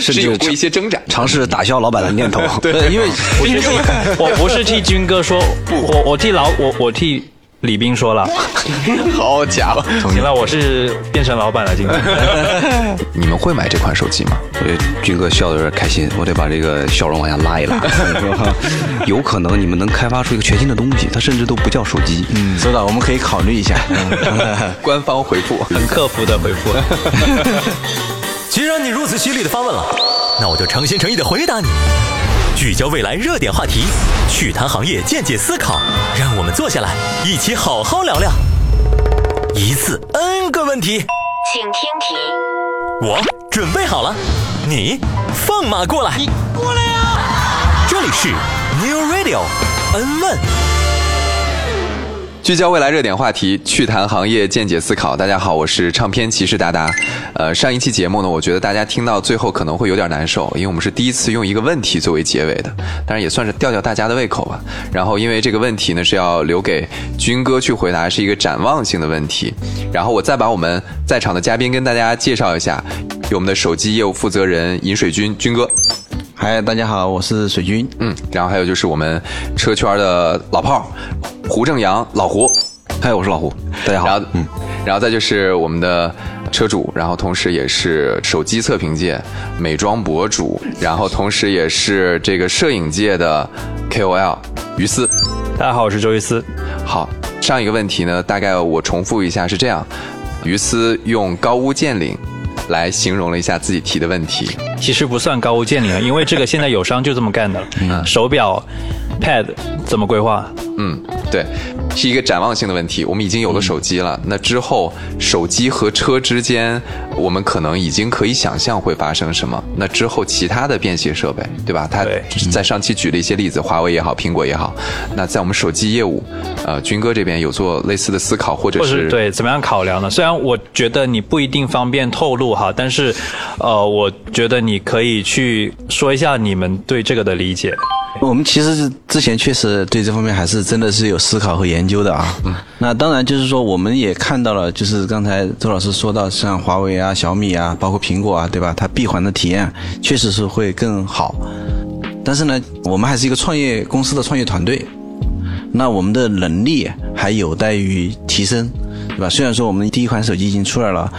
甚至有过一些挣扎。尝试打消老板的念头。对呃因为我觉得我不是替军哥说，我我替老我我替李斌说了。好家伙，行了，我是变成老板了，今天。你们会买这款手机吗？我觉得军哥笑的有点开心，我得把这个笑容往下拉一拉。有可能你们能开发出一个全新的东西，它甚至都不叫手机。嗯，收到，我们可以考虑一下。官方回复。很客服的回复。既然你如此犀利的发问了，那我就诚心诚意的回答你。聚焦未来热点话题，趣谈行业见解思考，让我们坐下来一起好好聊聊。一次 N 个问题，请听题。我准备好了，你放马过来。你过来呀！这里是 New Radio N 问。聚焦未来热点话题，趣谈行业见解思考。大家好，我是唱片骑士达达。呃，上一期节目呢，我觉得大家听到最后可能会有点难受，因为我们是第一次用一个问题作为结尾的，当然也算是吊吊大家的胃口吧。然后，因为这个问题呢是要留给军哥去回答，是一个展望性的问题。然后我再把我们在场的嘉宾跟大家介绍一下，有我们的手机业务负责人尹水军军哥，嗨，大家好，我是水军。嗯，然后还有就是我们车圈的老炮儿胡正阳老胡。嗨，我是老胡，大家好。然后，嗯，然后再就是我们的车主，然后同时也是手机测评界美妆博主，然后同时也是这个摄影界的 KOL 于思。大家好，我是周于思。好，上一个问题呢，大概我重复一下是这样：于思用高屋建瓴来形容了一下自己提的问题。其实不算高屋建瓴了，因为这个现在友商就这么干的了。手表、Pad 怎么规划？嗯，对，是一个展望性的问题。我们已经有了手机了，那之后手机和车之间，我们可能已经可以想象会发生什么。那之后其他的便携设备，对吧？它在上期举了一些例子，华为也好，苹果也好。那在我们手机业务，呃，军哥这边有做类似的思考，或者是对怎么样考量呢？虽然我觉得你不一定方便透露哈，但是，呃，我觉得你可以去说一下你们对这个的理解。我们其实是之前确实对这方面还是真的是有思考和研究的啊。那当然就是说，我们也看到了，就是刚才周老师说到，像华为啊、小米啊，包括苹果啊，对吧？它闭环的体验确实是会更好。但是呢，我们还是一个创业公司的创业团队，那我们的能力还有待于提升，对吧？虽然说我们第一款手机已经出来了，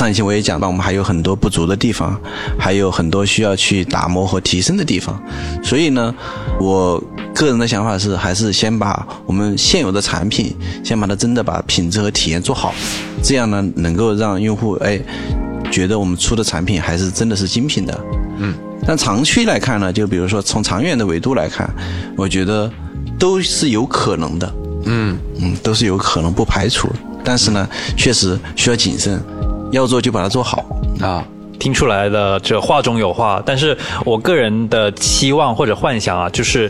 上一期我也讲到，我们还有很多不足的地方，还有很多需要去打磨和提升的地方。所以呢，我个人的想法是，还是先把我们现有的产品，先把它真的把品质和体验做好，这样呢，能够让用户哎觉得我们出的产品还是真的是精品的。嗯。但长期来看呢，就比如说从长远的维度来看，我觉得都是有可能的。嗯嗯，都是有可能，不排除。但是呢，确实需要谨慎，要做就把它做好。啊，听出来的这话中有话，但是我个人的期望或者幻想啊，就是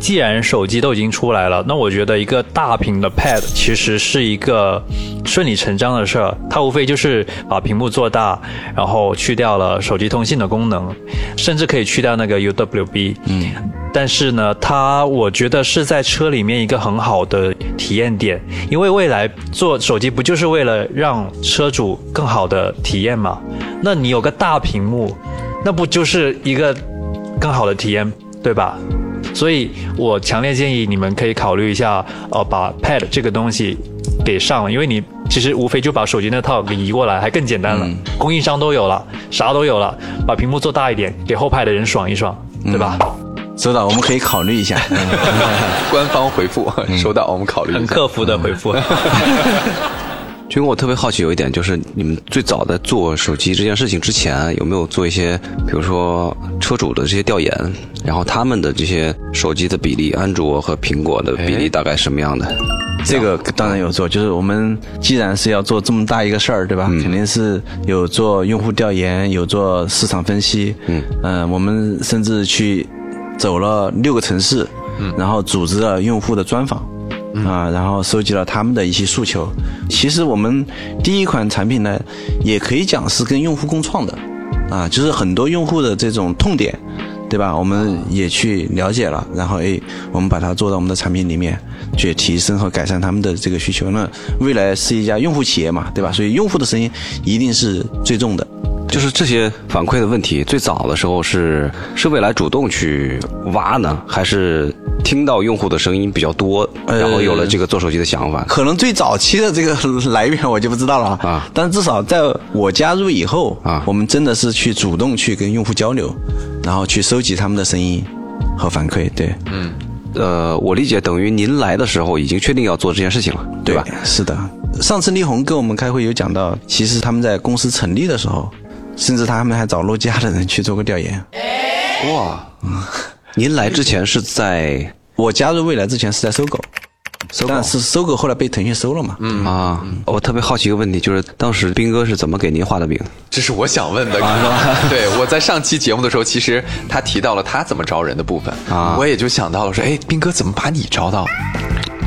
既然手机都已经出来了，那我觉得一个大屏的 Pad 其实是一个顺理成章的事儿，它无非就是把屏幕做大，然后去掉了手机通信的功能，甚至可以去掉那个 UWB。嗯。但是呢，它我觉得是在车里面一个很好的体验点，因为未来做手机不就是为了让车主更好的体验吗？那你有个大屏幕，那不就是一个更好的体验，对吧？所以我强烈建议你们可以考虑一下，呃，把 Pad 这个东西给上了，因为你其实无非就把手机那套给移过来，还更简单了。供应商都有了，啥都有了，把屏幕做大一点，给后排的人爽一爽，对吧？收到，我们可以考虑一下。官方回复收到，我们考虑一下。很客服的回复。军哥，我特别好奇有一点，就是你们最早在做手机这件事情之前，有没有做一些，比如说车主的这些调研，然后他们的这些手机的比例，安卓和苹果的比例大概什么样的？这个当然有做，就是我们既然是要做这么大一个事儿，对吧？肯定是有做用户调研，有做市场分析。嗯、我们甚至去走了六个城市，然后组织了用户的专访。啊，然后收集了他们的一些诉求。其实我们第一款产品呢，也可以讲是跟用户共创的，啊，就是很多用户的这种痛点，对吧？我们也去了解了，然后诶，我们把它做到我们的产品里面，去提升和改善他们的这个需求。那未来是一家用户企业嘛，对吧？所以用户的声音一定是最重的。就是这些反馈的问题，最早的时候是是未来主动去挖呢，还是听到用户的声音比较多，呃然后有了这个做手机的想法？可能最早期的这个来源我就不知道了啊但至少在我加入以后啊我们真的是去主动去跟用户交流，然后去收集他们的声音和反馈。对，嗯呃，我理解等于您来的时候已经确定要做这件事情了，对吧？是的，上次力宏跟我们开会有讲到，其实他们在公司成立的时候，甚至他们还找诺基亚的人去做过调研。哇，您来之前是在我加入未来之前是在搜狗，搜狗但是搜狗后来被腾讯收了嘛。嗯，啊，我特别好奇一个问题，就是当时斌哥是怎么给您画的饼？这是我想问的。对，我在上期节目的时候，其实他提到了他怎么招人的部分啊我也就想到了说，哎，斌哥怎么把你招到？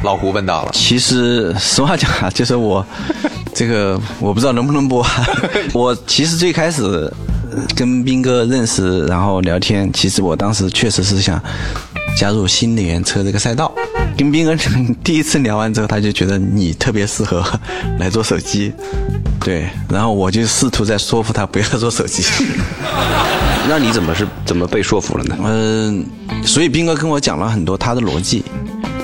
老胡问到了，其实实话讲啊，就是我 这个我不知道能不能播。我其实最开始呃跟斌哥认识，然后聊天，其实我当时确实是想加入新能源车这个赛道。跟斌哥 第一次聊完之后，他就觉得你特别适合来做手机，对，然后我就试图在说服他不要做手机。那你怎么是怎么被说服了呢？嗯，所以斌哥跟我讲了很多他的逻辑。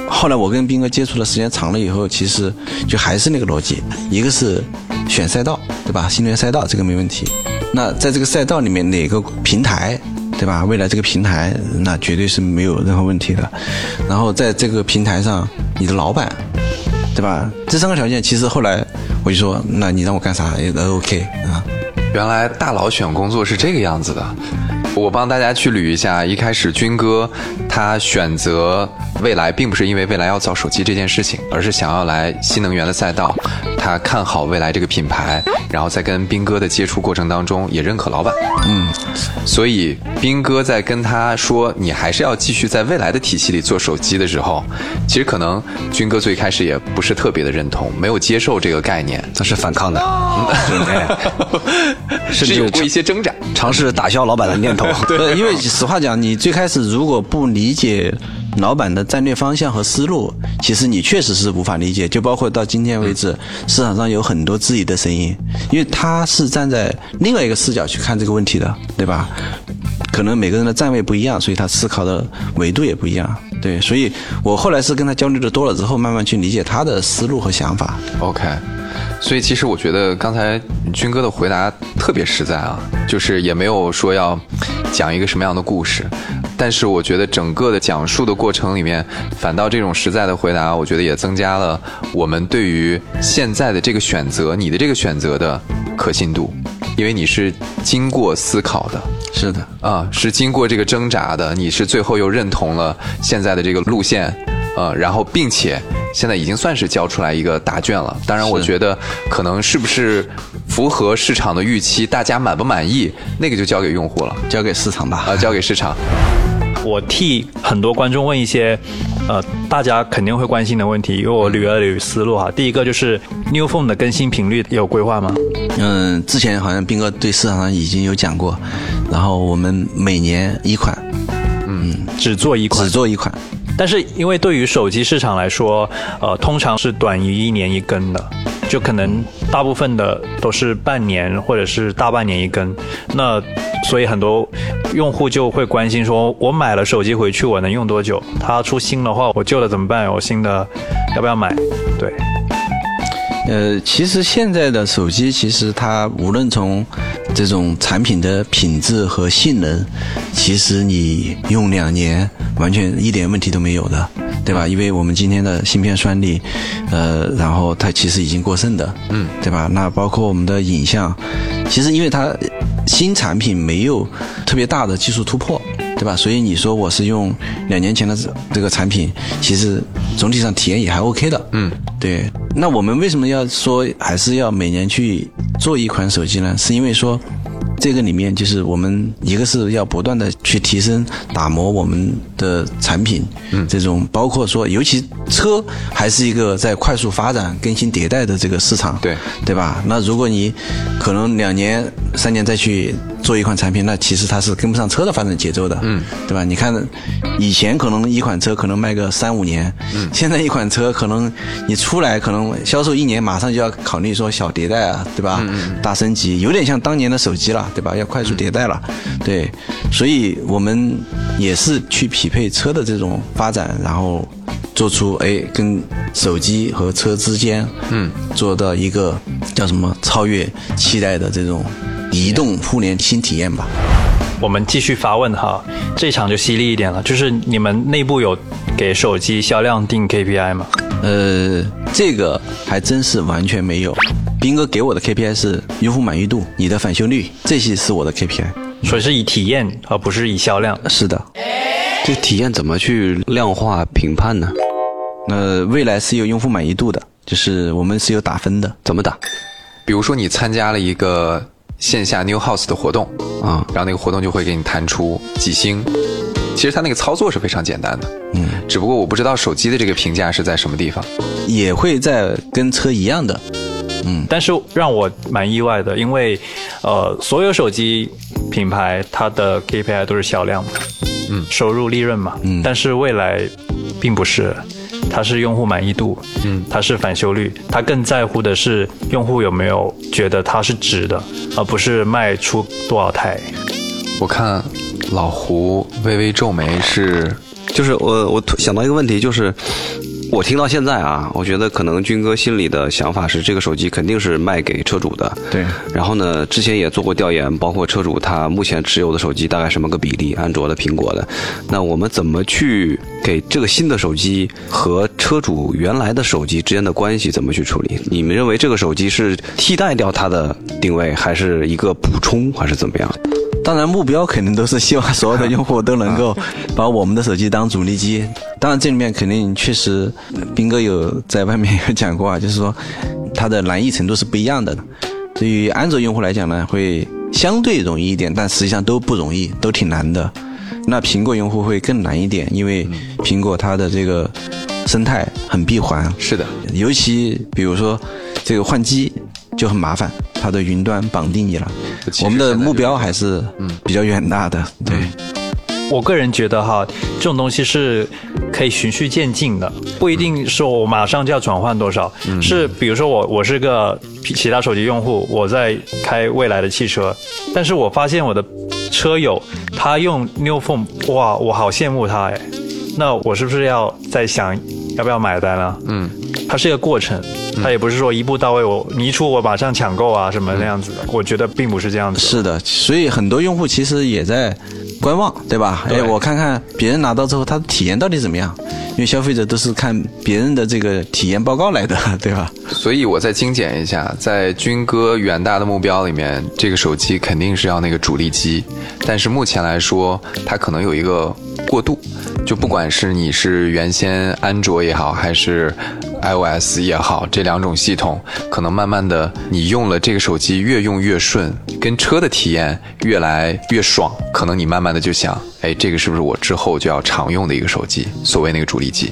后来我跟斌哥接触的时间长了以后，其实就还是那个逻辑，一个是选赛道，对吧？新能源赛道这个没问题。那在这个赛道里面，哪个平台，对吧？未来这个平台，那绝对是没有任何问题的。然后在这个平台上，你的老板，对吧？这三个条件，其实后来我就说，那你让我干啥也都 OK 啊。原来大佬选工作是这个样子的。我帮大家去捋一下，一开始军哥他选择未来，并不是因为未来要造手机这件事情，而是想要来新能源的赛道。他看好未来这个品牌，然后在跟斌哥的接触过程当中，也认可老板。嗯，所以斌哥在跟他说你还是要继续在未来的体系里做手机的时候，其实可能军哥最开始也不是特别的认同，没有接受这个概念，他是反抗的，甚至有过一些挣扎。尝试打消老板的念头。对，因为实话讲，你最开始如果不理解老板的战略方向和思路，其实你确实是无法理解。就包括到今天为止，市场上有很多质疑的声音，因为他是站在另外一个视角去看这个问题的，对吧？可能每个人的站位不一样，所以他思考的维度也不一样。对，所以我后来是跟他交流的多了之后，慢慢去理解他的思路和想法。OK，所以其实我觉得刚才军哥的回答特别实在啊，就是也没有说要讲一个什么样的故事，但是我觉得整个的讲述的过程里面，反倒这种实在的回答，我觉得也增加了我们对于现在的这个选择，你的这个选择的可信度，因为你是经过思考的。是的，啊，是经过这个挣扎的，你是最后又认同了现在的这个路线，呃，然后并且现在已经算是交出来一个答卷了。当然，我觉得可能是不是符合市场的预期，大家满不满意，那个就交给用户了，交给市场吧。啊，交给市场。我替很多观众问一些，呃，大家肯定会关心的问题，因为我捋了捋思路哈。第一个就是 New Phone 的更新频率有规划吗？嗯，之前好像斌哥对市场上已经有讲过，然后我们每年一款，嗯只做一款只，做一款。但是因为对于手机市场来说，呃，通常是短于一年一更的，就可能大部分的都是半年或者是大半年一更。那所以很多用户就会关心说，我买了手机回去我能用多久？它出新的话，我旧的怎么办？我新的要不要买？对，呃，其实现在的手机，其实它无论从这种产品的品质和性能，其实你用两年完全一点问题都没有的，对吧？因为我们今天的芯片算力，呃，然后它其实已经过剩的，嗯，对吧？那包括我们的影像，其实因为它新产品没有特别大的技术突破。对吧？所以你说我是用两年前的这这个产品，其实总体上体验也还 OK 的。嗯，对。那我们为什么要说还是要每年去做一款手机呢？是因为说。这个里面就是我们一个是要不断的去提升、打磨我们的产品，嗯，这种包括说，尤其车还是一个在快速发展、更新迭代的这个市场，对对吧？那如果你可能两年、三年再去做一款产品，那其实它是跟不上车的发展节奏的，嗯，对吧？你看，以前可能一款车可能卖个三五年，嗯，现在一款车可能你出来可能销售一年，马上就要考虑说小迭代啊，对吧？大升级，有点像当年的手机了，对吧？要快速迭代了，对，所以我们也是去匹配车的这种发展，然后。做出哎，跟手机和车之间，嗯，做到一个叫什么超越期待的这种移动互联新体验吧。我们继续发问哈，这场就犀利一点了，就是你们内部有给手机销量定 KPI 吗？呃，这个还真是完全没有。斌哥给我的 KPI 是用户满意度、你的返修率，这些是我的 KPI。所以是以体验而不是以销量。是的。这体验怎么去量化评判呢？呃，未来是有用户满意度的，就是我们是有打分的，怎么打？比如说你参加了一个线下 New House 的活动啊，然后那个活动就会给你弹出几星。其实它那个操作是非常简单的，嗯，只不过我不知道手机的这个评价是在什么地方，也会在跟车一样的，嗯，但是让我蛮意外的，因为呃，所有手机品牌它的 KPI 都是销量嘛，嗯，收入利润嘛，嗯，但是未来并不是。它是用户满意度，嗯，它是返修率，它更在乎的是用户有没有觉得它是值的，而不是卖出多少台。我看老胡微微皱眉，是，就是我我想到一个问题，就是。我听到现在啊，我觉得可能军哥心里的想法是，这个手机肯定是卖给车主的。对。然后呢，之前也做过调研，包括车主他目前持有的手机大概什么个比例，安卓的、苹果的。那我们怎么去给这个新的手机和车主原来的手机之间的关系怎么去处理？你们认为这个手机是替代掉它的定位，还是一个补充，还是怎么样？当然，目标肯定都是希望所有的用户都能够 把我们的手机当主力机。当然，这里面肯定确实，斌哥有在外面有讲过啊，就是说它的难易程度是不一样的。对于安卓用户来讲呢，会相对容易一点，但实际上都不容易，都挺难的。那苹果用户会更难一点，因为苹果它的这个生态很闭环。是的，尤其比如说这个换机就很麻烦。它的云端绑定你了，我们的目标还是嗯比较远大的。对，我个人觉得哈，这种东西是可以循序渐进的，不一定说我马上就要转换多少。是比如说我我是个其他手机用户，我在开未来的汽车，但是我发现我的车友他用 New Phone，哇，我好羡慕他哎，那我是不是要在想要不要买单了？嗯。它是一个过程，它也不是说一步到位，我你一出我马上抢购啊什么那样子的。我觉得并不是这样子。是的，所以很多用户其实也在观望，对吧？哎，我看看别人拿到之后，他的体验到底怎么样？因为消费者都是看别人的这个体验报告来的，对吧？所以我再精简一下，在军哥远大的目标里面，这个手机肯定是要那个主力机，但是目前来说，它可能有一个过渡，就不管是你是原先安卓也好，还是。iOS 也好，这两种系统可能慢慢的，你用了这个手机越用越顺，跟车的体验越来越爽，可能你慢慢的就想，哎，这个是不是我之后就要常用的一个手机？所谓那个主力机。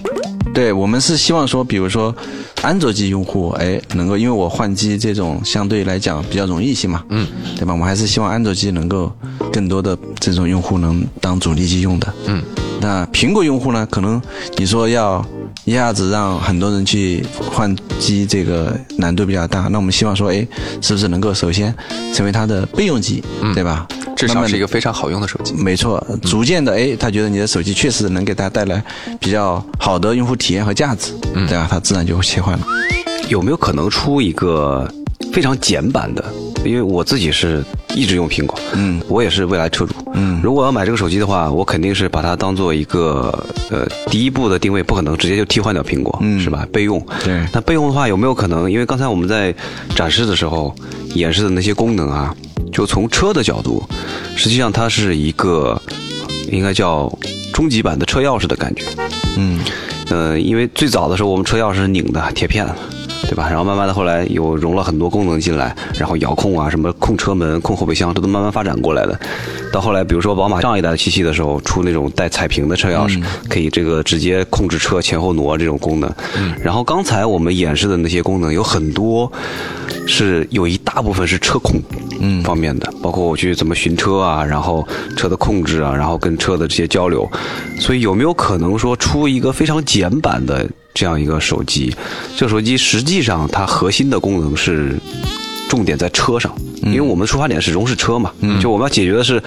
对我们是希望说，比如说安卓机用户，哎，能够因为我换机这种相对来讲比较容易些嘛，嗯，对吧？我们还是希望安卓机能够更多的这种用户能当主力机用的，嗯。那苹果用户呢？可能你说要。一下子让很多人去换机，这个难度比较大。那我们希望说，哎，是不是能够首先成为它的备用机，对吧？至少是一个非常好用的手机。没错，逐渐的，哎，他觉得你的手机确实能给他带来比较好的用户体验和价值，对吧？他自然就会切换了。有没有可能出一个非常简版的？因为我自己是一直用苹果，嗯，我也是未来车主，嗯，如果要买这个手机的话，我肯定是把它当做一个呃第一步的定位，不可能直接就替换掉苹果，嗯，是吧？备用，对。那备用的话，有没有可能？因为刚才我们在展示的时候演示的那些功能啊，就从车的角度，实际上它是一个应该叫终极版的车钥匙的感觉，嗯，呃，因为最早的时候我们车钥匙是拧的铁片。对吧？然后慢慢的后来有融了很多功能进来，然后遥控啊，什么控车门、控后备箱，这都慢慢发展过来的。到后来，比如说宝马上一代的七系的时候，出那种带彩屏的车钥匙，可以这个直接控制车前后挪这种功能。然后刚才我们演示的那些功能有很多，是有一大部分是车控嗯方面的，包括我去怎么寻车啊，然后车的控制啊，然后跟车的这些交流。所以有没有可能说出一个非常简版的这样一个手机？这个手机实际上它核心的功能是重点在车上，因为我们的出发点始终是车嘛，就我们要解决的是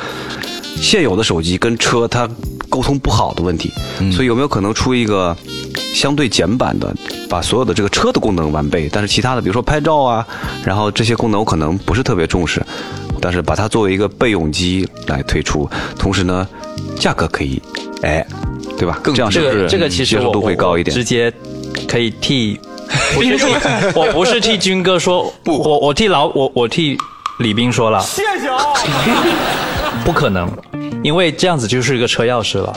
现有的手机跟车它沟通不好的问题。所以有没有可能出一个相对简版的，把所有的这个车的功能完备，但是其他的，比如说拍照啊，然后这些功能我可能不是特别重视，但是把它作为一个备用机来推出，同时呢，价格可以，哎，对吧？更这样是不是这个这个其实接受我度会高一点我直？接可以替，不是替，我不是替军哥说，我我替老我我替李斌说了，谢谢啊，不可能，因为这样子就是一个车钥匙了。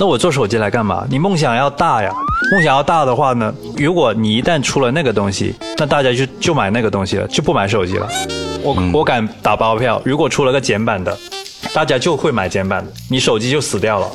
那我做手机来干嘛？你梦想要大呀，梦想要大的话呢，如果你一旦出了那个东西，那大家就就买那个东西了，就不买手机了。我、我敢打包票，如果出了个简版的，大家就会买简版的，你手机就死掉了。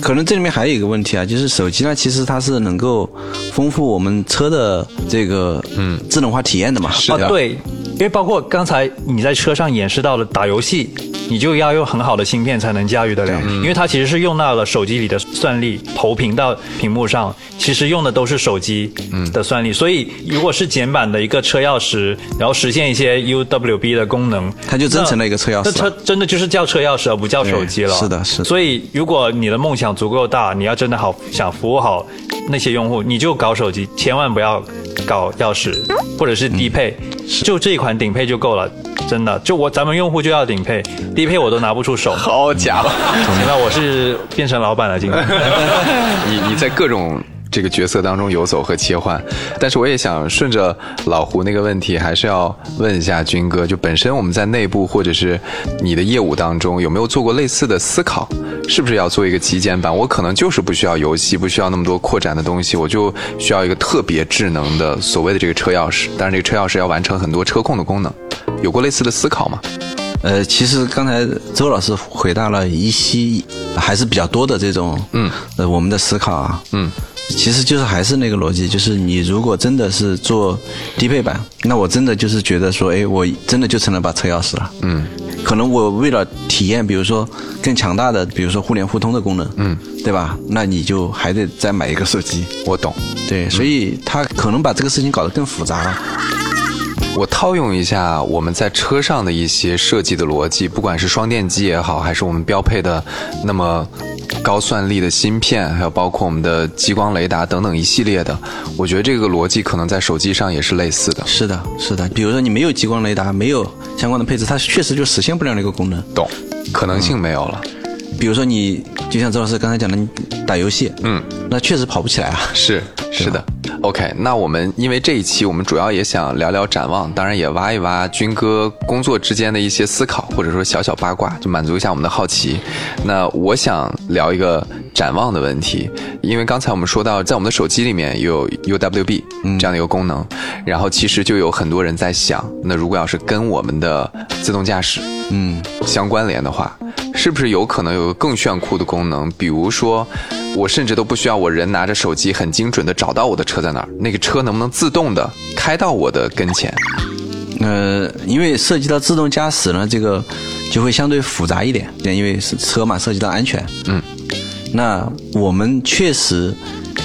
可能这里面还有一个问题啊，就是手机呢，其实它是能够丰富我们车的这个嗯。智能化体验的嘛。啊，对，因为包括刚才你在车上演示到了打游戏，你就要用很好的芯片才能驾驭得了，因为它其实是用到了手机里的算力投屏到屏幕上，其实用的都是手机的算力，所以如果是简版的一个车钥匙，然后实现一些 UWB 的功能，它就真成了一个车钥匙那车真的就是叫车钥匙而不叫手机了。是的是的。所以如果你的梦想足够大，你要真的好想服务好那些用户，你就搞手机，千万不要搞钥匙或者是低配，就这一款顶配就够了。真的，就我咱们用户就要顶配，低配我都拿不出手。好家伙，现在我是变成老板了，今天。你 你在各种这个角色当中游走和切换，但是我也想顺着老胡那个问题，还是要问一下军哥，就本身我们在内部或者是你的业务当中，有没有做过类似的思考？是不是要做一个极简版？我可能就是不需要游戏，不需要那么多扩展的东西，我就需要一个特别智能的所谓的这个车钥匙，但是这个车钥匙要完成很多车控的功能，有过类似的思考吗？呃，其实刚才周老师回答了一些还是比较多的这种，嗯，呃，我们的思考啊，嗯，其实就是还是那个逻辑，就是你如果真的是做低配版，那我真的就是觉得说，哎，我真的就成了把车钥匙了，嗯，可能我为了体验，比如说更强大的，比如说互联互通的功能，嗯，对吧？那你就还得再买一个手机，我懂。对，所以他可能把这个事情搞得更复杂了。我套用一下我们在车上的一些设计的逻辑，不管是双电机也好，还是我们标配的那么高算力的芯片，还有包括我们的激光雷达等等一系列的，我觉得这个逻辑可能在手机上也是类似的。是的，是的。比如说你没有激光雷达，没有相关的配置，它确实就实现不了那个功能。懂，可能性没有了。比如说你就像周老师刚才讲的，你打游戏，嗯，那确实跑不起来啊。是 是的，OK。那我们因为这一期我们主要也想聊聊展望，当然也挖一挖军哥工作之间的一些思考，或者说小小八卦，就满足一下我们的好奇。那我想聊一个展望的问题，因为刚才我们说到，在我们的手机里面有 UWB 这样的一个功能，然后其实就有很多人在想，那如果要是跟我们的自动驾驶嗯，相关联的话，是不是有可能有个更炫酷的功能？比如说，我甚至都不需要我人拿着手机很精准的找到我的车在哪儿，那个车能不能自动的开到我的跟前？呃，因为涉及到自动驾驶呢，这个就会相对复杂一点，因为是车嘛，涉及到安全。嗯，那我们确实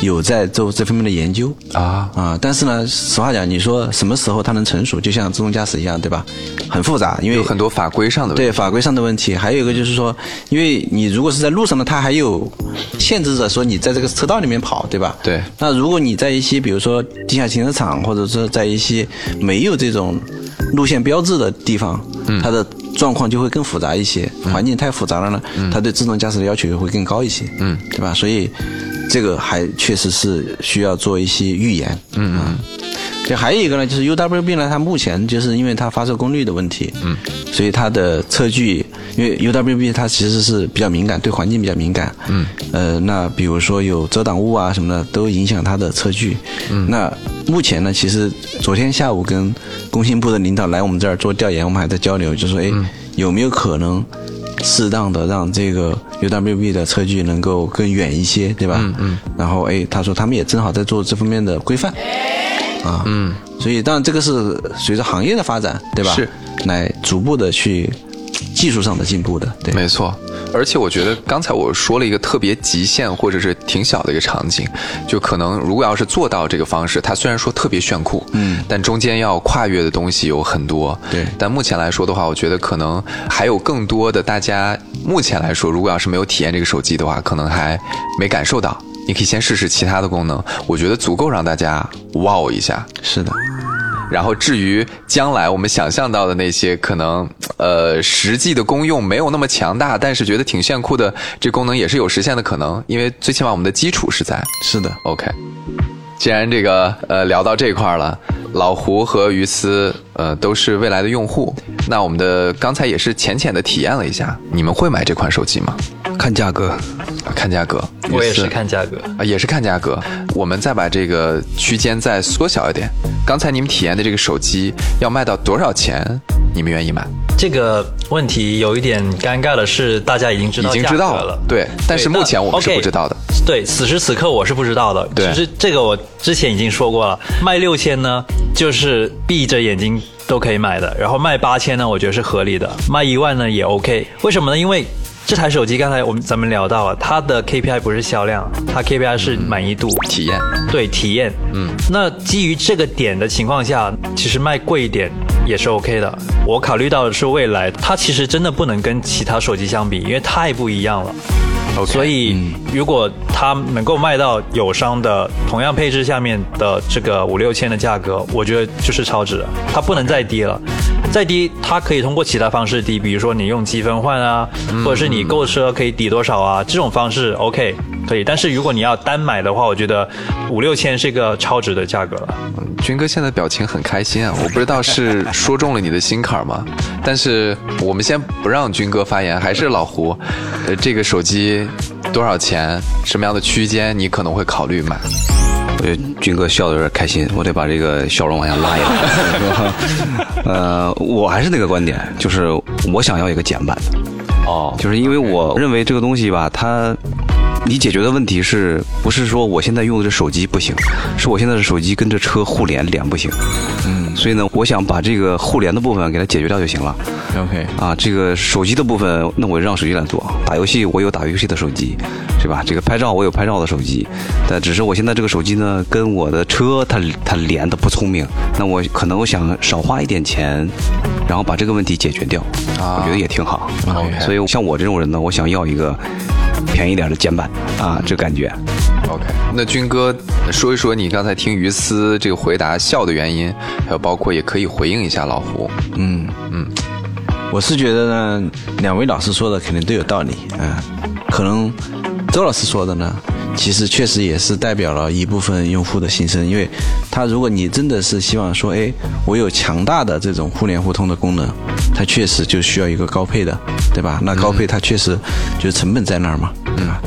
有在做这方面的研究啊啊，但是呢，实话讲，你说什么时候它能成熟，就像自动驾驶一样，对吧？很复杂，因为有很多法规上的问题。对法规上的问题，还有一个就是说，因为你如果是在路上呢，它还有限制着说你在这个车道里面跑，对吧？对那如果你在一些比如说地下停车场，或者说在一些没有这种路线标志的地方，嗯它的状况就会更复杂一些，环境太复杂了呢，它对自动驾驶的要求也会更高一些，嗯，对吧？所以这个还确实是需要做一些预言，嗯嗯。对，还有一个呢，就是 UWB 呢，它目前就是因为它发射功率的问题，嗯，所以它的测距，因为 UWB 它其实是比较敏感，对环境比较敏感，嗯，呃，那比如说有遮挡物啊什么的，都影响它的测距。嗯，那目前呢，其实昨天下午跟工信部的领导来我们这儿做调研，我们还在交流，就说，哎，有没有可能适当的让这个 UWB 的车距能够更远一些，对吧？嗯嗯。然后，哎，他说他们也正好在做这方面的规范。啊。嗯，所以当然这个是随着行业的发展，对吧？是，来逐步的去技术上的进步的，对。没错，而且我觉得刚才我说了一个特别极限或者是挺小的一个场景，就可能如果要是做到这个方式，它虽然说特别炫酷，嗯，但中间要跨越的东西有很多，对但目前来说的话，我觉得可能还有更多的大家目前来说，如果要是没有体验这个手机的话，可能还没感受到。你可以先试试其他的功能，我觉得足够让大家哇哦一下。是的，然后至于将来我们想象到的那些可能呃实际的功用没有那么强大，但是觉得挺炫酷的这功能也是有实现的可能，因为最起码我们的基础是在。是的。OK，既然这个呃聊到这块儿了，老胡和于斯呃都是未来的用户，那我们的刚才也是浅浅的体验了一下，你们会买这款手机吗？看价格，啊看价格，我也是看价格。啊，也是看价格。我们再把这个区间再缩小一点。刚才你们体验的这个手机要卖到多少钱？你们愿意买？这个问题有一点尴尬的是，大家已经知道已经知道价格了，对。但是目前我们是不知道的。对，此时此刻我是不知道的。对其实这个我之前已经说过了，卖六千呢，就是闭着眼睛都可以买的。然后卖八千呢，我觉得是合理的。卖一万呢也 OK。为什么呢？因为这台手机刚才我们咱们聊到了，它的 KPI 不是销量，它 KPI 是满意度。体验对体验，嗯，那基于这个点的情况下，其实卖贵一点也是 OK 的。我考虑到的是未来，它其实真的不能跟其他手机相比，因为太不一样了。所以如果它能够卖到友商的同样配置下面的这个五六千的价格，我觉得就是超值了，它不能再低了。再低，它可以通过其他方式低，比如说你用积分换啊，或者是你购车可以抵多少啊，这种方式 OK 可以。但是如果你要单买的话，我觉得五六千是一个超值的价格了。军哥现在表情很开心啊，我不知道是说中了你的心坎儿吗？但是我们先不让军哥发言，还是老胡，呃，这个手机多少钱？什么样的区间你可能会考虑买？我觉得军哥笑的有点开心，我得把这个笑容往下拉一拉。呃，我还是那个观点，就是我想要一个简版的，哦，就是因为我认为这个东西吧，它你解决的问题是不是说我现在用的这手机不行，是我现在的手机跟这车互联连不行。嗯，所以呢，我想把这个互联的部分给它解决掉就行了。OK，啊，这个手机的部分，那我让手机来做。打游戏我有打游戏的手机，是吧？这个拍照我有拍照的手机，但只是我现在这个手机呢，跟我的车它它连的不聪明，那我可能我想少花一点钱，然后把这个问题解决掉，啊我觉得也挺好。OK 所以像我这种人呢，我想要一个便宜点的键盘啊，这感觉。OK，那军哥说一说你刚才听于思这个回答笑的原因，还有包括也可以回应一下老胡。嗯嗯，我是觉得呢，两位老师说的肯定都有道理啊、可能周老师说的呢，其实确实也是代表了一部分用户的心声，因为他如果你真的是希望说，哎，我有强大的这种互联互通的功能，它确实就需要一个高配的，对吧？那高配它确实就成本在那儿嘛，对吧？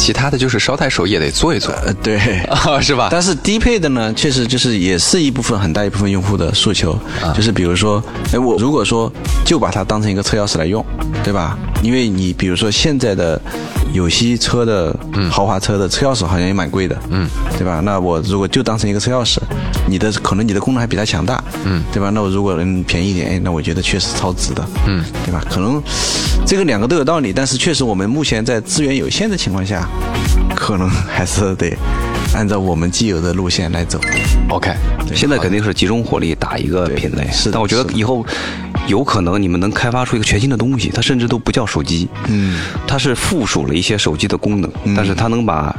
其他的就是烧台手也得做一做，呃，对。啊，是吧？但是低配的呢，确实就是也是一部分很大一部分用户的诉求，就是比如说，哎，我如果说就把它当成一个车钥匙来用，对吧？因为你比如说现在的有些车的豪华车的车钥匙好像也蛮贵的，嗯，对吧？那我如果就当成一个车钥匙，你的可能你的功能还比它强大，嗯，对吧？那我如果能便宜一点，哎，那我觉得确实超值的，嗯，对吧？可能这个两个都有道理，但是确实我们目前在资源有限的情况下，可能还是得按照我们既有的路线来走。OK，现在肯定是集中火力打一个品类，但我觉得以后有可能你们能开发出一个全新的东西，它甚至都不叫手机，嗯，它是附属了一些手机的功能，但是它能把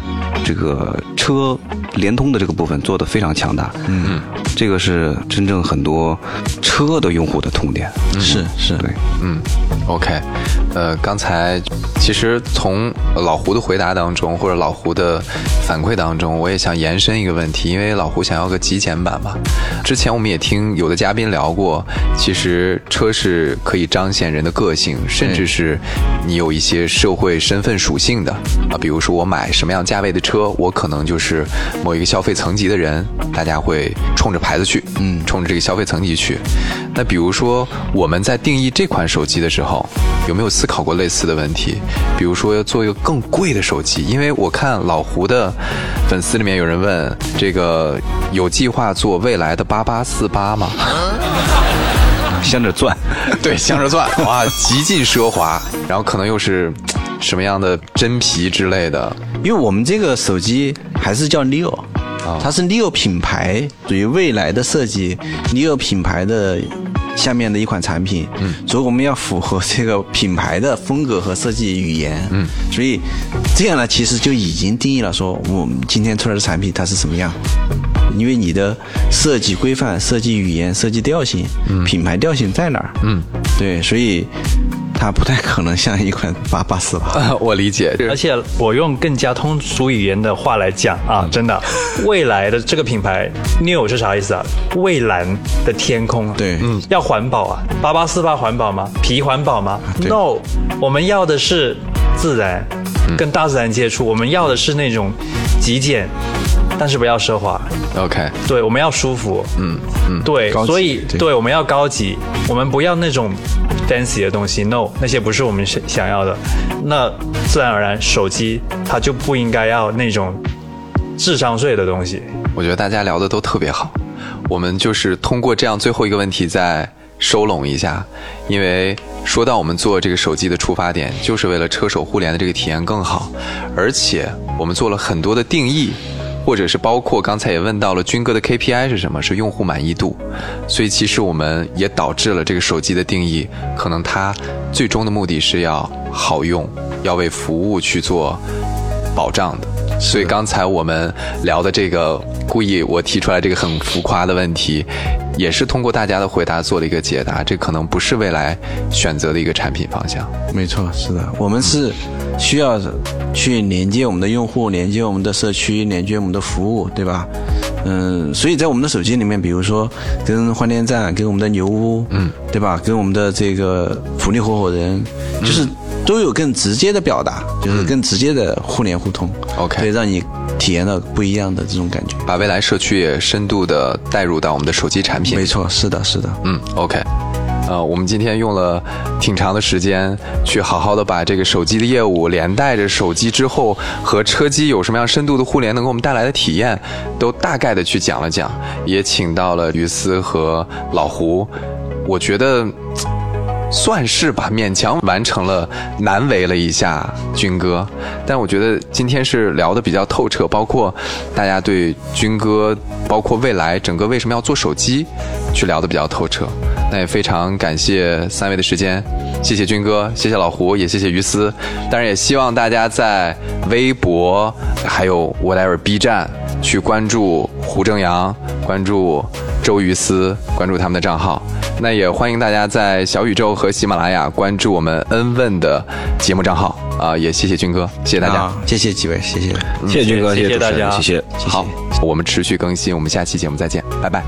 这个车联通的这个部分做得非常强大，嗯，这个是真正很多车的用户的痛点，是是，对。嗯，OK，呃，刚才其实从老胡的回答当中，或者老胡的反馈当中，我也想延伸一个问题，因为老胡想要个极简版嘛。之前我们也听有的嘉宾聊过，其实车是可以彰显人的个性，甚至是你有一些社会身份属性的啊，比如说我买什么样价位的车，我可能就是某一个消费层级的人，大家会冲着牌子去，嗯，冲着这个消费层级去。那比如说我们在定义这款手机的时候，有没有思考过类似的问题？比如说要做一个更贵的手机，因为我看老胡的粉丝里面有人问，这个有计划做未来的八八四八吗？镶着钻，对，镶着钻，哇，极尽奢华，然后可能又是什么样的真皮之类的，因为我们这个手机还是叫 Neo，它是 Neo 品牌属于未来的设计，Neo 品牌的下面的一款产品，嗯，所以我们要符合这个品牌的风格和设计语言，嗯，所以这样呢，其实就已经定义了说我们今天出来的产品它是什么样。因为你的设计规范、设计语言、设计调性、品牌调性在哪儿？嗯，对，所以它不太可能像一款八八四八。我理解。而且我用更加通俗语言的话来讲啊，真的，未来的这个品牌 New 是啥意思啊？蔚蓝的天空啊，对，嗯，要环保啊，八八四八环保吗？皮环保吗？No，我们要的是自然，跟大自然接触，我们要的是那种极简。但是不要奢华，OK，对，我们要舒服，嗯嗯，对，所以对，我们要高级，我们不要那种 fancy 的东西，no，那些不是我们想想要的，那自然而然手机它就不应该要那种智商税的东西。我觉得大家聊的都特别好，我们就是通过这样最后一个问题再收拢一下，因为说到我们做这个手机的出发点，就是为了车手互联的这个体验更好，而且我们做了很多的定义。或者是包括刚才也问到了军哥的 KPI 是什么？是用户满意度。所以其实我们也导致了这个手机的定义，可能它最终的目的是要好用，要为服务去做保障的。所以刚才我们聊的这个，故意我提出来这个很浮夸的问题，也是通过大家的回答做了一个解答。这可能不是未来选择的一个产品方向。没错，是的，我们是需要去连接我们的用户，连接我们的社区，连接我们的服务，对吧？嗯，所以在我们的手机里面，比如说跟换电站、跟我们的牛屋，嗯，对吧？跟我们的这个福利合伙人，就是。都有更直接的表达，就是更直接的互联互通，OK，可以让你体验到不一样的这种感觉，把未来社区也深度的带入到我们的手机产品。没错，是的，是的，嗯，OK，呃，我们今天用了挺长的时间，去好好的把这个手机的业务连带着手机之后和车机有什么样深度的互联，能给我们带来的体验，都大概的去讲了讲，也请到了于思和老胡，我觉得。算是吧，勉强完成了，难为了一下军哥。但我觉得今天是聊的比较透彻，包括大家对军哥，包括未来整个为什么要做手机，去聊的比较透彻。那也非常感谢三位的时间，谢谢军哥，谢谢老胡，也谢谢于思。当然也希望大家在微博还有 whatever B 站去关注胡正阳，关注周于思，关注他们的账号。那也欢迎大家在小宇宙和喜马拉雅关注我们恩问的节目账号啊！也谢谢军哥，谢谢大家，谢谢几位，谢谢，谢谢军哥，谢谢大家，谢谢，好，我们持续更新，我们下期节目再见，拜拜。